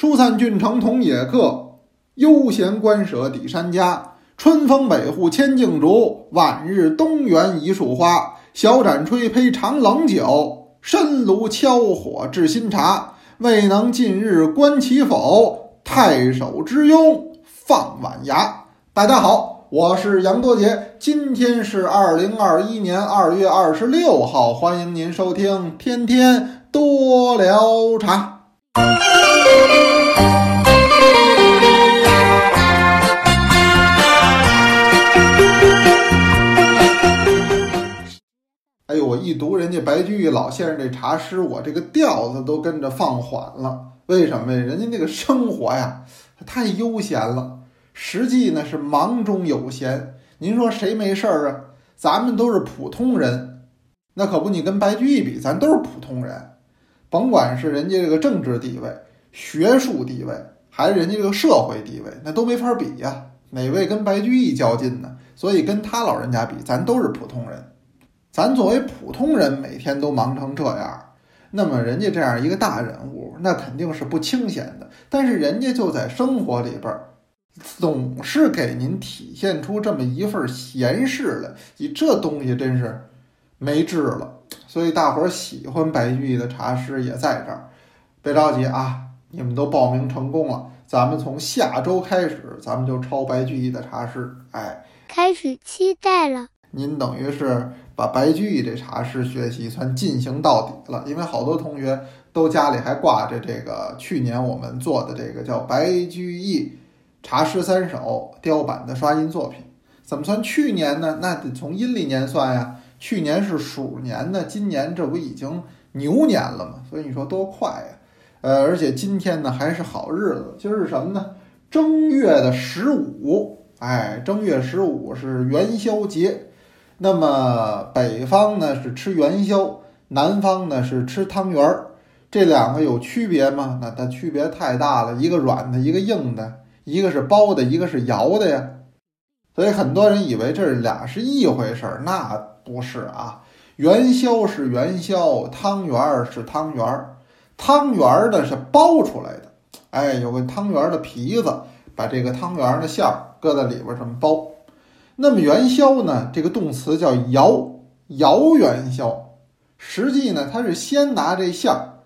疏散郡城同野客，悠闲官舍抵山家。春风北户千径竹，晚日东园一树花。小盏吹胚尝冷酒，深炉敲火制新茶。未能近日观其否？太守之庸放晚衙。大家好，我是杨多杰，今天是二零二一年二月二十六号，欢迎您收听天天多聊茶。哎呦，我一读人家白居易老先生这茶诗，我这个调子都跟着放缓了。为什么呀？人家那个生活呀，太悠闲了。实际呢是忙中有闲。您说谁没事儿啊？咱们都是普通人，那可不，你跟白居易比，咱都是普通人。甭管是人家这个政治地位、学术地位，还是人家这个社会地位，那都没法比呀。哪位跟白居易较劲呢？所以跟他老人家比，咱都是普通人。咱作为普通人，每天都忙成这样，那么人家这样一个大人物，那肯定是不清闲的。但是人家就在生活里边，总是给您体现出这么一份闲适来。你这东西真是没治了。所以大伙儿喜欢白居易的茶诗也在这儿。别着急啊，你们都报名成功了，咱们从下周开始，咱们就抄白居易的茶诗。哎，开始期待了。您等于是把白居易这茶诗学习算进行到底了，因为好多同学都家里还挂着这个去年我们做的这个叫《白居易茶诗三首》雕版的刷印作品。怎么算去年呢？那得从阴历年算呀。去年是鼠年呢，今年这不已经牛年了吗？所以你说多快呀！呃，而且今天呢还是好日子，今儿是什么呢？正月的十五，哎，正月十五是元宵节。那么北方呢是吃元宵，南方呢是吃汤圆儿，这两个有区别吗？那它区别太大了，一个软的，一个硬的，一个是包的，一个是摇的呀。所以很多人以为这是俩是一回事儿，那不是啊。元宵是元宵，汤圆儿是汤圆儿，汤圆儿呢是包出来的，哎，有个汤圆儿的皮子，把这个汤圆儿的馅儿搁在里边儿这么包。那么元宵呢？这个动词叫摇，摇元宵。实际呢，它是先拿这馅儿，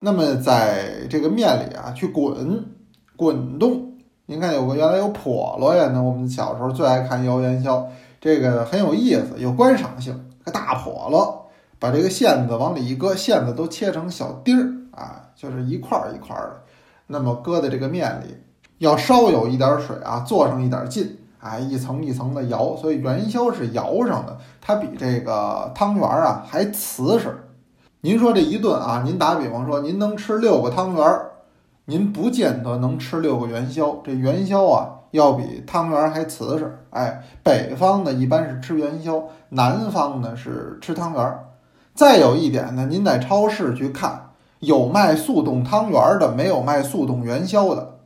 那么在这个面里啊去滚，滚动。您看，有个原来有笸箩呀，那我们小时候最爱看摇元宵，这个很有意思，有观赏性。个大笸箩，把这个馅子往里一搁，馅子都切成小丁儿啊，就是一块儿一块儿的，那么搁在这个面里，要稍有一点水啊，做上一点劲。哎，一层一层的摇，所以元宵是摇上的，它比这个汤圆儿啊还瓷实。您说这一顿啊，您打比方说，您能吃六个汤圆儿，您不见得能吃六个元宵。这元宵啊，要比汤圆还瓷实。哎，北方呢一般是吃元宵，南方呢是吃汤圆。再有一点呢，您在超市去看，有卖速冻汤圆的，没有卖速冻元宵的。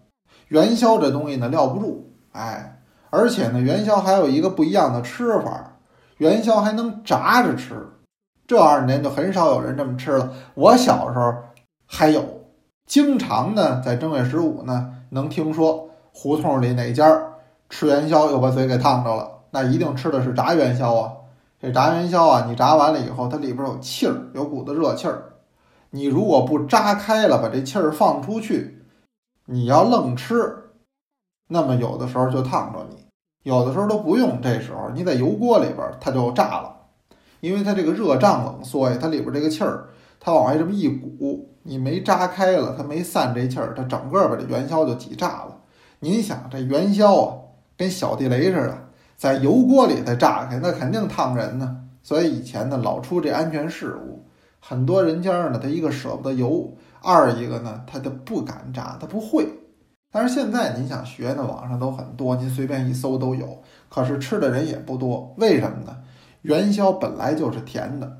元宵这东西呢，撂不住。哎。而且呢，元宵还有一个不一样的吃法，元宵还能炸着吃。这二十年就很少有人这么吃了。我小时候还有，经常呢在正月十五呢能听说胡同里哪家吃元宵又把嘴给烫着了，那一定吃的是炸元宵啊。这炸元宵啊，你炸完了以后，它里边有气儿，有股子热气儿。你如果不炸开了，把这气儿放出去，你要愣吃，那么有的时候就烫着你。有的时候都不用，这时候你在油锅里边它就炸了，因为它这个热胀冷缩呀，它里边这个气儿，它往外这么一鼓，你没炸开了，它没散这气儿，它整个把这元宵就挤炸了。您想这元宵啊，跟小地雷似的，在油锅里再炸开，那肯定烫人呢。所以以前呢老出这安全事故，很多人家呢他一个舍不得油，二一个呢他就不敢炸，他不会。但是现在您想学呢，网上都很多，您随便一搜都有。可是吃的人也不多，为什么呢？元宵本来就是甜的，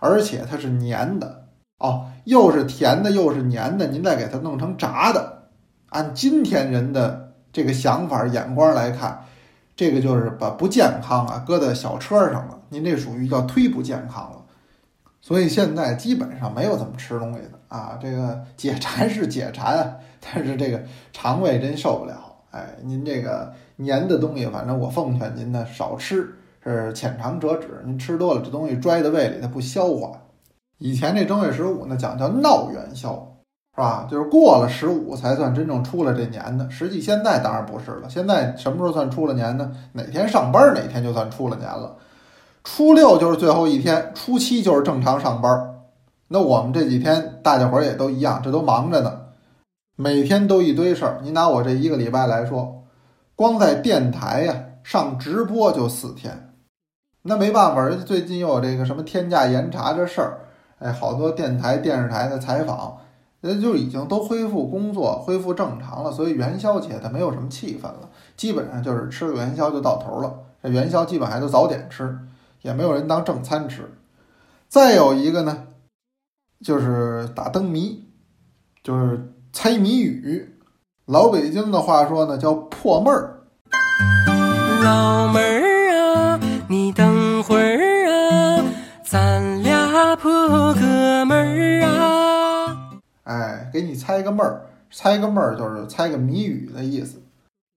而且它是粘的哦，又是甜的又是粘的，您再给它弄成炸的，按今天人的这个想法眼光来看，这个就是把不健康啊搁在小车上了，您这属于叫忒不健康了。所以现在基本上没有怎么吃东西的啊，这个解馋是解馋。但是这个肠胃真受不了。哎，您这个粘的东西，反正我奉劝您呢少吃，是浅尝辄止。您吃多了，这东西拽在胃里，它不消化。以前这正月十五呢，讲叫闹元宵，是吧？就是过了十五才算真正出了这年的。实际现在当然不是了，现在什么时候算出了年呢？哪天上班哪天就算出了年了。初六就是最后一天，初七就是正常上班。那我们这几天大家伙也都一样，这都忙着呢。每天都一堆事儿，你拿我这一个礼拜来说，光在电台呀上直播就四天，那没办法，人家最近又有这个什么天价严查这事儿，哎，好多电台、电视台的采访，人就已经都恢复工作，恢复正常了，所以元宵节它没有什么气氛了，基本上就是吃个元宵就到头了。这元宵基本还都早点吃，也没有人当正餐吃。再有一个呢，就是打灯谜，就是。猜谜语，老北京的话说呢，叫破闷儿。老妹儿啊，你等会儿猜个闷儿，猜个闷儿就是猜个谜语的意思。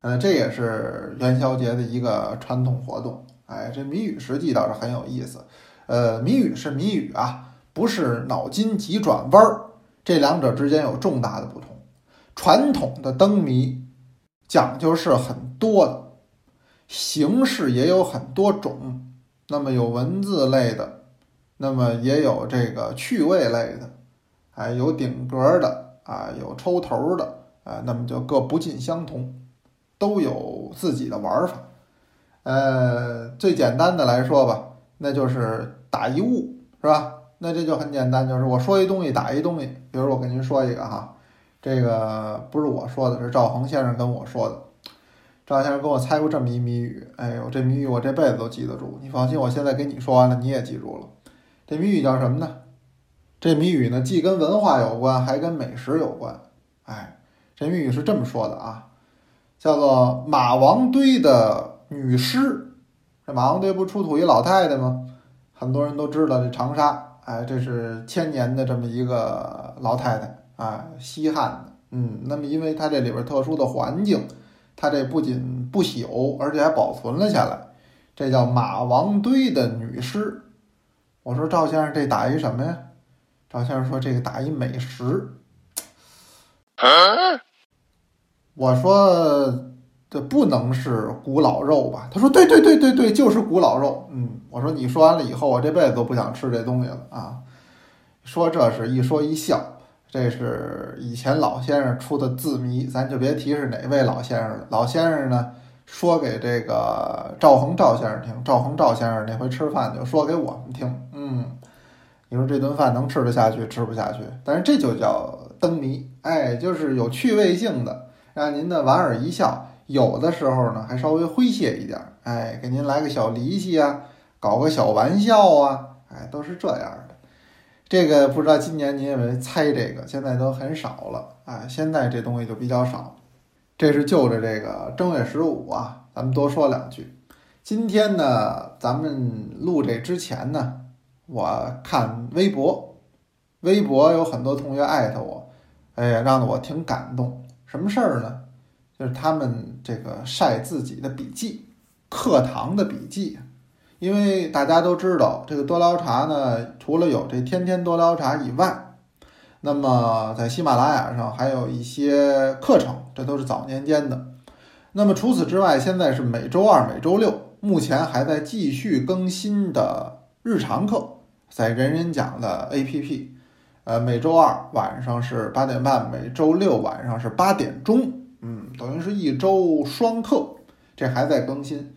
嗯，这也是元宵节的一个传统活动。哎，这谜语实际倒是很有意思。呃，谜语是谜语啊，不是脑筋急转弯儿。这两者之间有重大的不同。传统的灯谜讲究是很多的，形式也有很多种。那么有文字类的，那么也有这个趣味类的，哎，有顶格的啊，有抽头的啊，那么就各不尽相同，都有自己的玩法。呃，最简单的来说吧，那就是打一物，是吧？那这就很简单，就是我说一东西打一东西。比如我跟您说一个哈，这个不是我说的，是赵恒先生跟我说的。赵先生跟我猜过这么一谜语，哎呦，这谜语我这辈子都记得住。你放心，我现在跟你说完了，你也记住了。这谜语叫什么呢？这谜语呢，既跟文化有关，还跟美食有关。哎，这谜语是这么说的啊，叫做马王堆的女尸。这马王堆不出土一老太太吗？很多人都知道这长沙。哎，这是千年的这么一个老太太啊，西汉的，嗯，那么因为它这里边特殊的环境，它这不仅不朽，而且还保存了下来，这叫马王堆的女尸。我说赵先生，这打一什么呀？赵先生说这个打一美食。我说。这不能是古老肉吧？他说：“对对对对对，就是古老肉。”嗯，我说：“你说完了以后，我这辈子都不想吃这东西了啊！”说这是一说一笑，这是以前老先生出的字谜，咱就别提是哪位老先生了。老先生呢，说给这个赵恒赵先生听，赵恒赵先生那回吃饭就说给我们听。嗯，你说这顿饭能吃得下去，吃不下去？但是这就叫灯谜，哎，就是有趣味性的，让您的莞尔一笑。有的时候呢，还稍微诙谐一点，哎，给您来个小离奇啊，搞个小玩笑啊，哎，都是这样的。这个不知道今年您有没有猜这个？现在都很少了啊，现在这东西就比较少。这是就着这个正月十五啊，咱们多说两句。今天呢，咱们录这之前呢，我看微博，微博有很多同学艾特我，哎呀，让得我挺感动。什么事儿呢？就是他们这个晒自己的笔记，课堂的笔记，因为大家都知道，这个多聊茶呢，除了有这天天多聊茶以外，那么在喜马拉雅上还有一些课程，这都是早年间的。那么除此之外，现在是每周二、每周六，目前还在继续更新的日常课，在人人讲的 APP，呃，每周二晚上是八点半，每周六晚上是八点钟。嗯，等于是一周双课，这还在更新。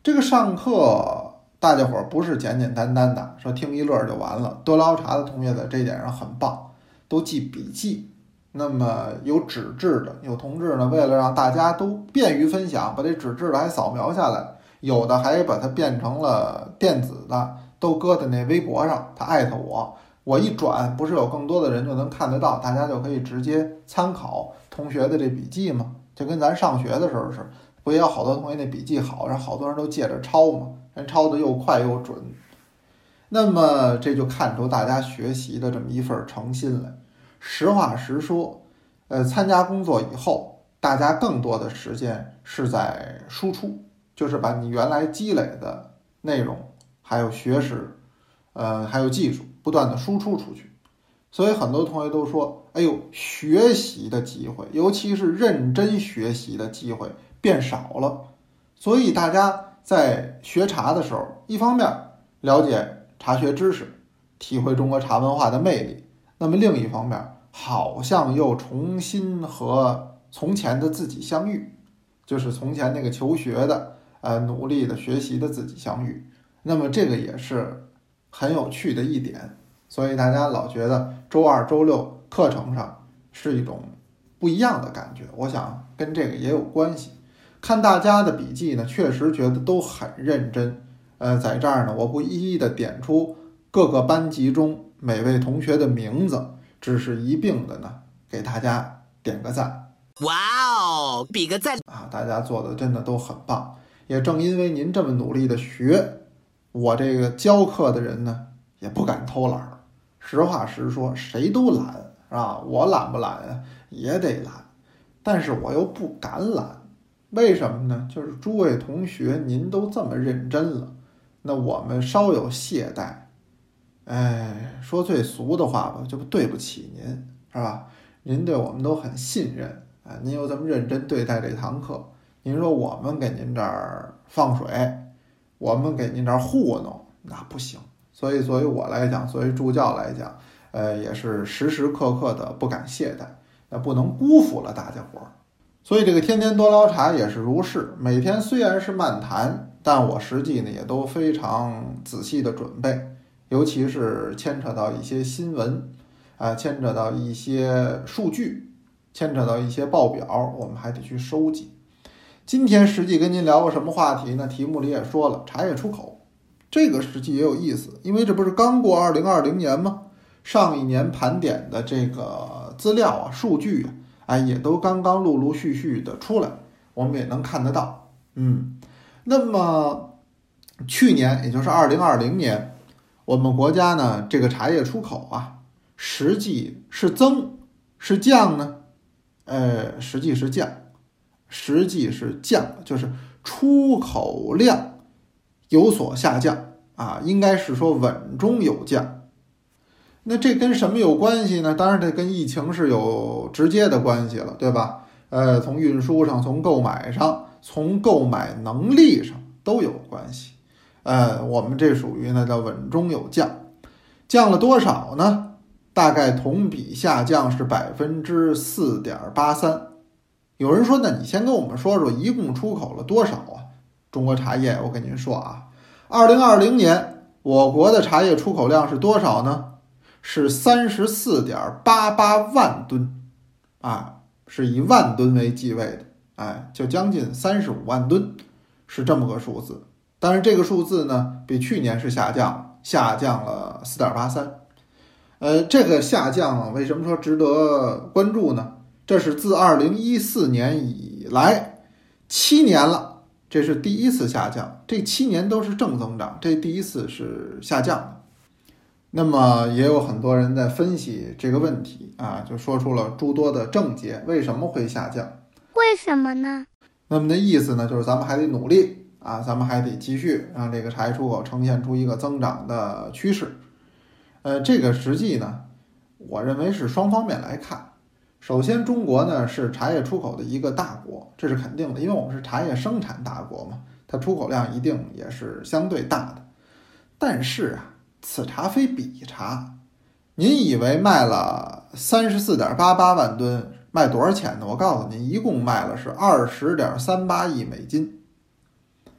这个上课，大家伙不是简简单单的说听一乐就完了。多捞茶的同学在这一点上很棒，都记笔记。那么有纸质的，有同志呢，为了让大家都便于分享，把这纸质的还扫描下来，有的还把它变成了电子的，都搁在那微博上。他艾特我，我一转，不是有更多的人就能看得到，大家就可以直接参考。同学的这笔记嘛，就跟咱上学的时候是，不也有好多同学那笔记好，让好多人都借着抄嘛，人抄的又快又准。那么这就看出大家学习的这么一份诚心来。实话实说，呃，参加工作以后，大家更多的时间是在输出，就是把你原来积累的内容，还有学识，呃，还有技术，不断的输出出去。所以很多同学都说：“哎呦，学习的机会，尤其是认真学习的机会变少了。”所以大家在学茶的时候，一方面了解茶学知识，体会中国茶文化的魅力；那么另一方面，好像又重新和从前的自己相遇，就是从前那个求学的、呃努力的学习的自己相遇。那么这个也是很有趣的一点。所以大家老觉得周二、周六课程上是一种不一样的感觉，我想跟这个也有关系。看大家的笔记呢，确实觉得都很认真。呃，在这儿呢，我不一一的点出各个班级中每位同学的名字，只是一并的呢给大家点个赞。哇哦，比个赞啊！大家做的真的都很棒。也正因为您这么努力的学，我这个教课的人呢也不敢偷懒儿。实话实说，谁都懒，是吧？我懒不懒啊？也得懒，但是我又不敢懒，为什么呢？就是诸位同学，您都这么认真了，那我们稍有懈怠，哎，说最俗的话吧，就对不起您，是吧？您对我们都很信任啊，您又这么认真对待这堂课，您说我们给您这儿放水，我们给您这儿糊弄，那不行。所以，作为我来讲，作为助教来讲，呃，也是时时刻刻的不敢懈怠，那不能辜负了大家伙儿。所以，这个天天多聊茶也是如是。每天虽然是漫谈，但我实际呢也都非常仔细的准备，尤其是牵扯到一些新闻，啊，牵扯到一些数据，牵扯到一些报表，我们还得去收集。今天实际跟您聊个什么话题呢？题目里也说了，茶叶出口。这个实际也有意思，因为这不是刚过二零二零年吗？上一年盘点的这个资料啊、数据啊，哎，也都刚刚陆陆续续的出来，我们也能看得到。嗯，那么去年，也就是二零二零年，我们国家呢这个茶叶出口啊，实际是增是降呢？呃，实际是降，实际是降，就是出口量。有所下降啊，应该是说稳中有降。那这跟什么有关系呢？当然，这跟疫情是有直接的关系了，对吧？呃，从运输上，从购买上，从购买能力上都有关系。呃，我们这属于呢叫稳中有降，降了多少呢？大概同比下降是百分之四点八三。有人说，那你先跟我们说说，一共出口了多少啊？中国茶叶，我跟您说啊，二零二零年我国的茶叶出口量是多少呢？是三十四点八八万吨，啊，是以万吨为计位的，哎，就将近三十五万吨，是这么个数字。但是这个数字呢，比去年是下降，下降了四点八三。呃，这个下降，为什么说值得关注呢？这是自二零一四年以来七年了。这是第一次下降，这七年都是正增长，这第一次是下降的。那么也有很多人在分析这个问题啊，就说出了诸多的症结，为什么会下降？为什么呢？那么的意思呢，就是咱们还得努力啊，咱们还得继续让这个茶叶出口呈现出一个增长的趋势。呃，这个实际呢，我认为是双方面来看。首先，中国呢是茶叶出口的一个大国，这是肯定的，因为我们是茶叶生产大国嘛，它出口量一定也是相对大的。但是啊，此茶非彼茶。您以为卖了三十四点八八万吨，卖多少钱呢？我告诉您，一共卖了是二十点三八亿美金，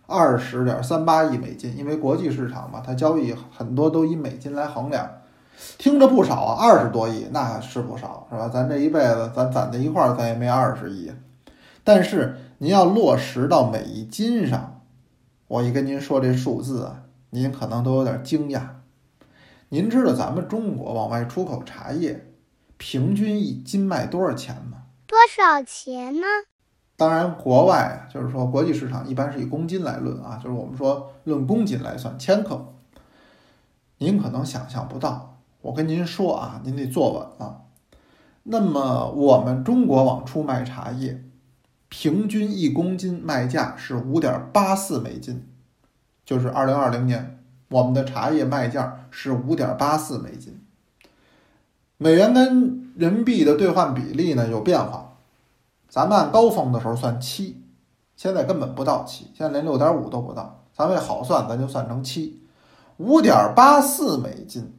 二十点三八亿美金。因为国际市场嘛，它交易很多都以美金来衡量。听着不少啊，二十多亿那是不少，是吧？咱这一辈子咱攒在一块儿，咱也没二十亿。但是您要落实到每一金上，我一跟您说这数字啊，您可能都有点惊讶。您知道咱们中国往外出口茶叶，平均一斤卖多少钱吗？多少钱呢？当然，国外就是说国际市场一般是以公斤来论啊，就是我们说论公斤来算千克。您可能想象不到。我跟您说啊，您得坐稳了。那么我们中国往出卖茶叶，平均一公斤卖价是五点八四美金，就是二零二零年我们的茶叶卖价是五点八四美金。美元跟人民币的兑换比例呢有变化，咱们按高峰的时候算七，现在根本不到七，现在连六点五都不到。咱为好算，咱就算成七，五点八四美金，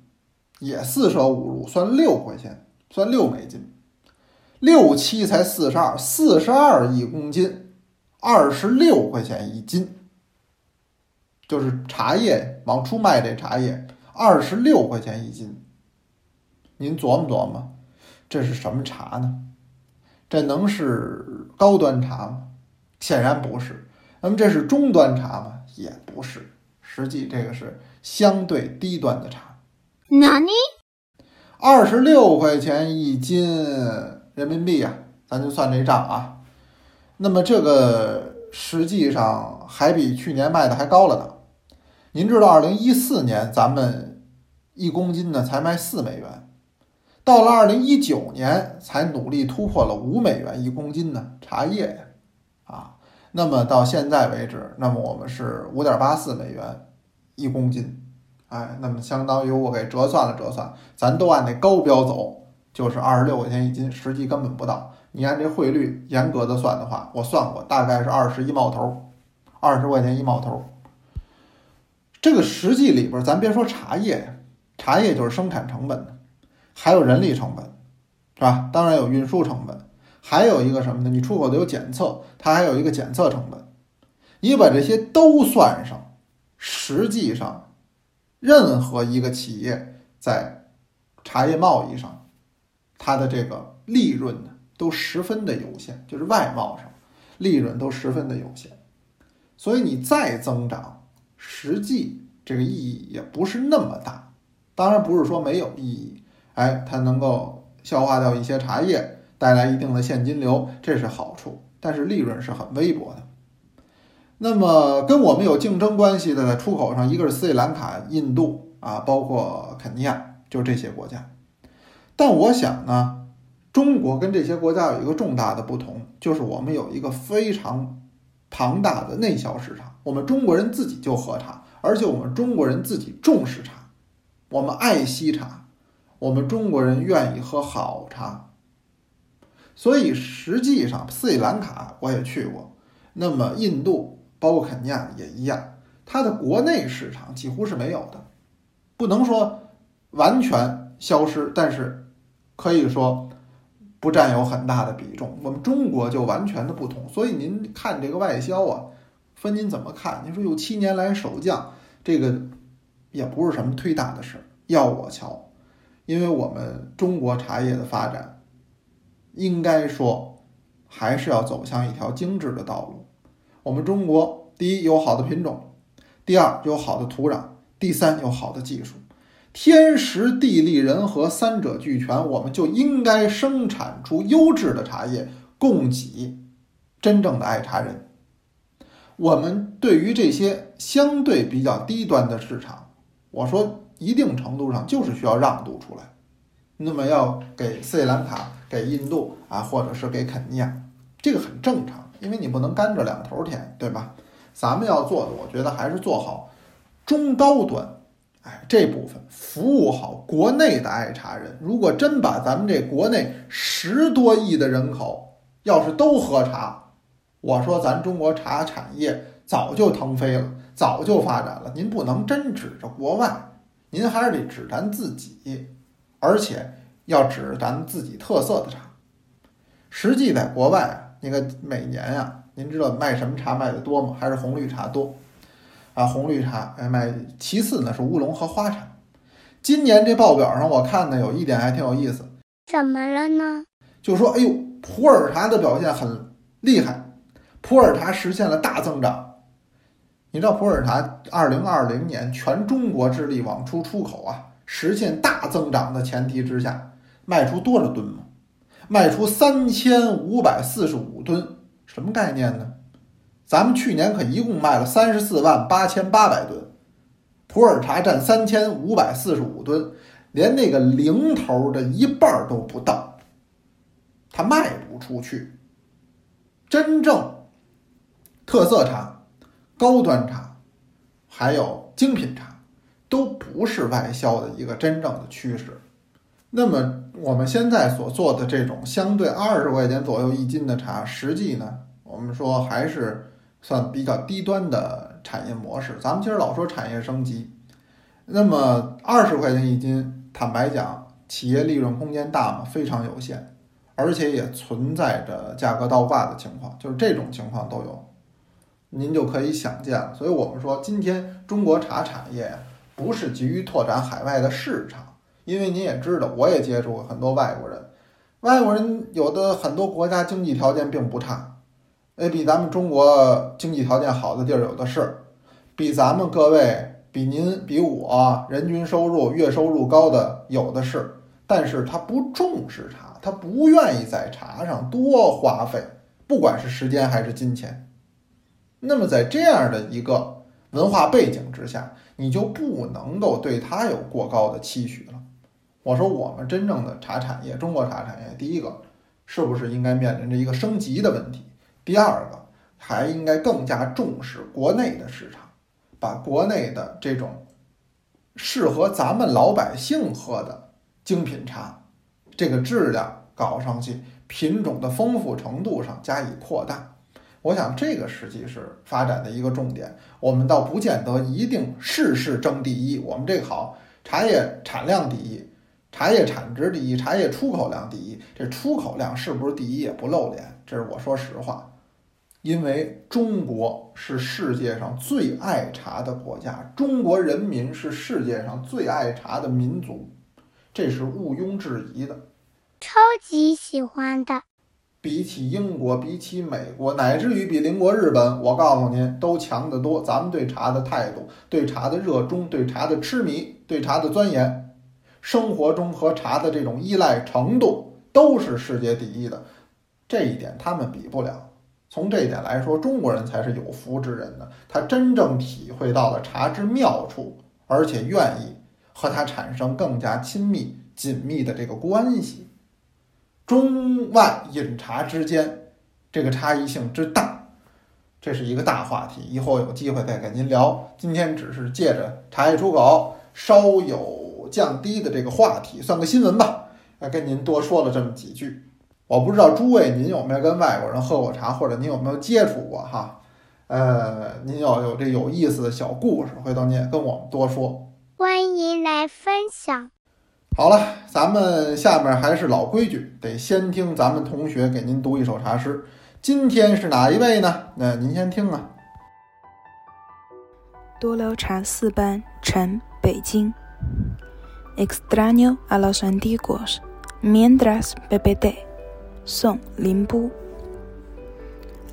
也四舍五入算六块钱，算六美金，六七才四十二，四十二一公斤，二十六块钱一斤，就是茶叶往出卖这茶叶，二十六块钱一斤。您琢磨琢磨，这是什么茶呢？这能是高端茶吗？显然不是。那么这是中端茶吗？也不是。实际这个是相对低端的茶。哪尼？二十六块钱一斤人民币啊，咱就算这账啊。那么这个实际上还比去年卖的还高了呢。您知道，二零一四年咱们一公斤呢才卖四美元。到了二零一九年，才努力突破了五美元一公斤呢，茶叶呀，啊，那么到现在为止，那么我们是五点八四美元一公斤，哎，那么相当于我给折算了折算，咱都按那高标走，就是二十六块钱一斤，实际根本不到。你按这汇率严格的算的话，我算过，大概是二十一毛头，二十块钱一毛头。这个实际里边，咱别说茶叶，茶叶就是生产成本。还有人力成本，是吧？当然有运输成本，还有一个什么呢？你出口的有检测，它还有一个检测成本。你把这些都算上，实际上，任何一个企业在茶叶贸易上，它的这个利润呢，都十分的有限，就是外贸上，利润都十分的有限。所以你再增长，实际这个意义也不是那么大。当然不是说没有意义。哎，它能够消化掉一些茶叶，带来一定的现金流，这是好处，但是利润是很微薄的。那么跟我们有竞争关系的，在出口上，一个是斯里兰卡、印度啊，包括肯尼亚，就这些国家。但我想呢，中国跟这些国家有一个重大的不同，就是我们有一个非常庞大的内销市场，我们中国人自己就喝茶，而且我们中国人自己重视茶，我们爱惜茶。我们中国人愿意喝好茶，所以实际上斯里兰卡我也去过，那么印度包括肯尼亚也一样，它的国内市场几乎是没有的，不能说完全消失，但是可以说不占有很大的比重。我们中国就完全的不同，所以您看这个外销啊，分您怎么看？您说有七年来首降，这个也不是什么忒大的事儿，要我瞧。因为我们中国茶叶的发展，应该说还是要走向一条精致的道路。我们中国第一有好的品种，第二有好的土壤，第三有好的技术，天时地利人和三者俱全，我们就应该生产出优质的茶叶，供给真正的爱茶人。我们对于这些相对比较低端的市场，我说。一定程度上就是需要让渡出来，那么要给斯里兰卡、给印度啊，或者是给肯尼亚，这个很正常，因为你不能干着两头甜，对吧？咱们要做的，我觉得还是做好中高端，哎，这部分服务好国内的爱茶人。如果真把咱们这国内十多亿的人口要是都喝茶，我说咱中国茶产业早就腾飞了，早就发展了。您不能真指着国外。您还是得指咱自己，而且要指咱自己特色的茶。实际在国外，那个每年呀，您知道卖什么茶卖的多吗？还是红绿茶多啊？红绿茶哎卖，其次呢是乌龙和花茶。今年这报表上我看呢，有一点还挺有意思。怎么了呢？就说哎呦，普洱茶的表现很厉害，普洱茶实现了大增长。你知道普洱茶二零二零年全中国致力往出出口啊，实现大增长的前提之下，卖出多少吨吗？卖出三千五百四十五吨，什么概念呢？咱们去年可一共卖了三十四万八千八百吨，普洱茶占三千五百四十五吨，连那个零头的一半都不到。它卖不出去。真正特色茶、高端茶，还有精品茶，都不是外销的一个真正的趋势。那么我们现在所做的这种相对二十块钱左右一斤的茶，实际呢，我们说还是算比较低端的产业模式。咱们其实老说产业升级，那么二十块钱一斤，坦白讲，企业利润空间大吗？非常有限，而且也存在着价格倒挂的情况，就是这种情况都有，您就可以想见了。所以我们说，今天中国茶产业，不是急于拓展海外的市场。因为您也知道，我也接触过很多外国人，外国人有的很多国家经济条件并不差，哎，比咱们中国经济条件好的地儿有的是，比咱们各位、比您、比我人均收入、月收入高的有的是，但是他不重视茶，他不愿意在茶上多花费，不管是时间还是金钱。那么在这样的一个文化背景之下，你就不能够对他有过高的期许了。我说，我们真正的茶产业，中国茶产业，第一个是不是应该面临着一个升级的问题？第二个，还应该更加重视国内的市场，把国内的这种适合咱们老百姓喝的精品茶，这个质量搞上去，品种的丰富程度上加以扩大。我想，这个实际是发展的一个重点。我们倒不见得一定事事争第一，我们这好，茶叶产量第一。茶叶产值第一，茶叶出口量第一，这出口量是不是第一也不露脸，这是我说实话。因为中国是世界上最爱茶的国家，中国人民是世界上最爱茶的民族，这是毋庸置疑的。超级喜欢的。比起英国，比起美国，乃至于比邻国日本，我告诉您，都强得多。咱们对茶的态度，对茶的热衷，对茶的痴迷，对茶的钻研。生活中和茶的这种依赖程度都是世界第一的，这一点他们比不了。从这一点来说，中国人才是有福之人呢。他真正体会到了茶之妙处，而且愿意和它产生更加亲密紧密的这个关系。中外饮茶之间这个差异性之大，这是一个大话题，以后有机会再跟您聊。今天只是借着茶叶出口稍有。降低的这个话题算个新闻吧，来跟您多说了这么几句。我不知道诸位您有没有跟外国人喝过茶，或者您有没有接触过哈？呃，您要有这有意思的小故事，回头您也跟我们多说。欢迎来分享。好了，咱们下面还是老规矩，得先听咱们同学给您读一首茶诗。今天是哪一位呢？那您先听啊。多聊茶四班，陈北京。Extraño a los antiguos mientras bebé son limpu.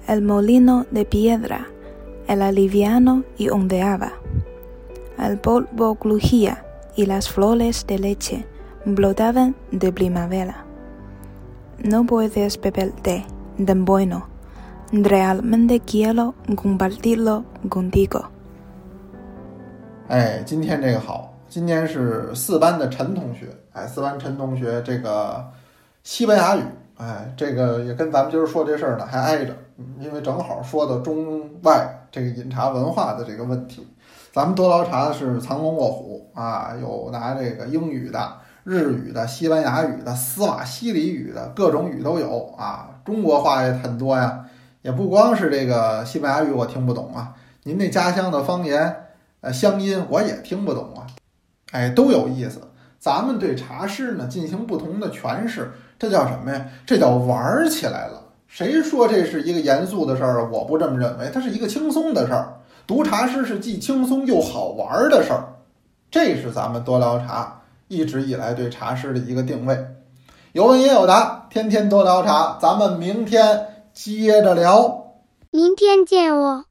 El molino de piedra, el aliviano y ondeaba. El polvo crujía y las flores de leche brotaban de primavera. No puedes beber té tan bueno. Realmente quiero compartirlo contigo. 哎，今天这个好。 今天是四班的陈同学，哎，四班陈同学这个西班牙语，哎，这个也跟咱们今儿说这事儿呢还挨着，因为正好说到中外这个饮茶文化的这个问题。咱们多聊茶的是藏龙卧虎啊，有拿这个英语的、日语的、西班牙语的、斯瓦西里语的各种语都有啊，中国话也很多呀，也不光是这个西班牙语我听不懂啊，您那家乡的方言呃乡音我也听不懂啊。哎，都有意思。咱们对茶诗呢进行不同的诠释，这叫什么呀？这叫玩起来了。谁说这是一个严肃的事儿啊？我不这么认为，它是一个轻松的事儿。读茶诗是既轻松又好玩的事儿，这是咱们多聊茶一直以来对茶诗的一个定位。有问也有答，天天多聊茶，咱们明天接着聊。明天见哦。